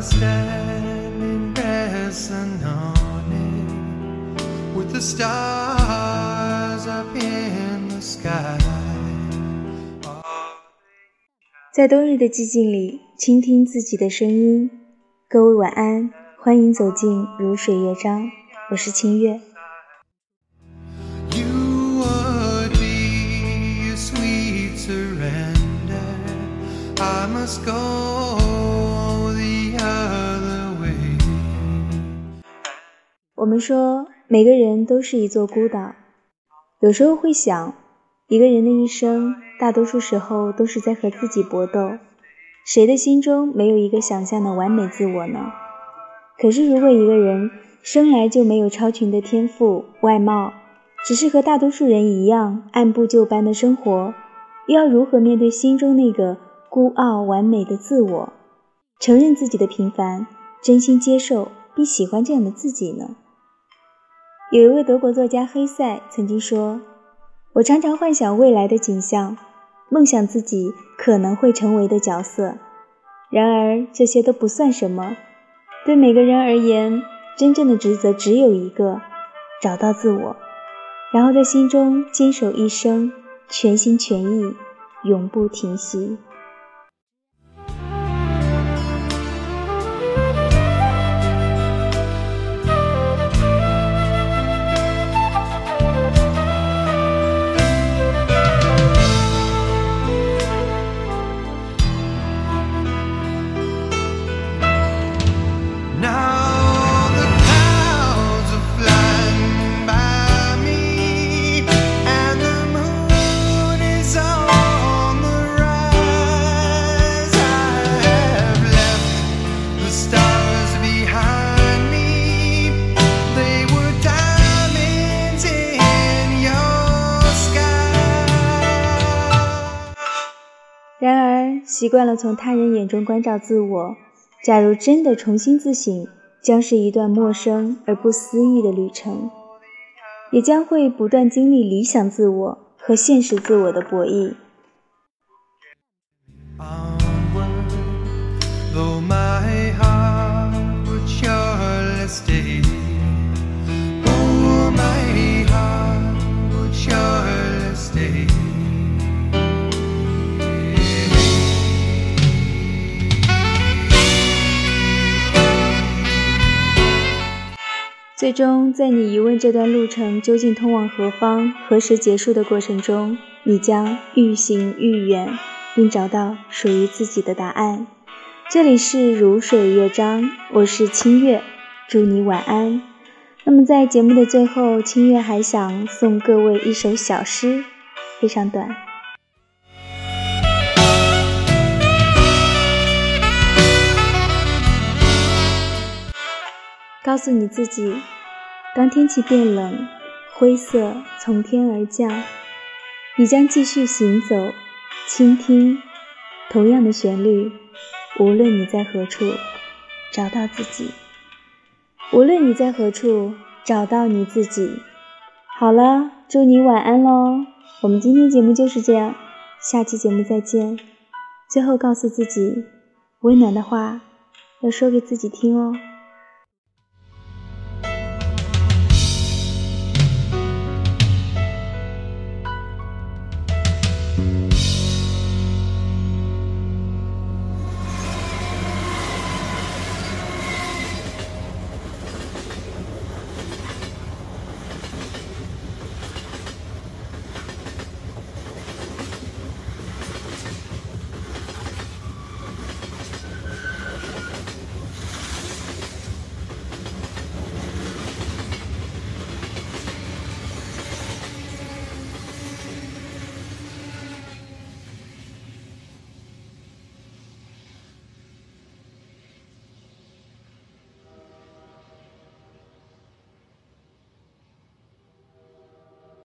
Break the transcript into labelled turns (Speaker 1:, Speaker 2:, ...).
Speaker 1: I stand resting on it with the stars up in the sky.
Speaker 2: 在冬日的寂静里，倾听自己的声音。各位晚安，欢迎走进如水乐章，我是清月。
Speaker 1: You would be a sweet surrender. I must go
Speaker 2: 说，每个人都是一座孤岛。有时候会想，一个人的一生，大多数时候都是在和自己搏斗。谁的心中没有一个想象的完美自我呢？可是，如果一个人生来就没有超群的天赋、外貌，只是和大多数人一样按部就班的生活，又要如何面对心中那个孤傲完美的自我，承认自己的平凡，真心接受并喜欢这样的自己呢？有一位德国作家黑塞曾经说：“我常常幻想未来的景象，梦想自己可能会成为的角色。然而这些都不算什么。对每个人而言，真正的职责只有一个：找到自我，然后在心中坚守一生，全心全意，永不停息。”习惯了从他人眼中关照自我，假如真的重新自省，将是一段陌生而不思议的旅程，也将会不断经历理想自我和现实自我的博弈。最终，在你疑问这段路程究竟通往何方、何时结束的过程中，你将愈行愈远，并找到属于自己的答案。这里是如水乐章，我是清月，祝你晚安。那么在节目的最后，清月还想送各位一首小诗，非常短。告诉你自己，当天气变冷，灰色从天而降，你将继续行走，倾听同样的旋律。无论你在何处，找到自己；无论你在何处，找到你自己。好了，祝你晚安喽！我们今天节目就是这样，下期节目再见。最后告诉自己，温暖的话要说给自己听哦。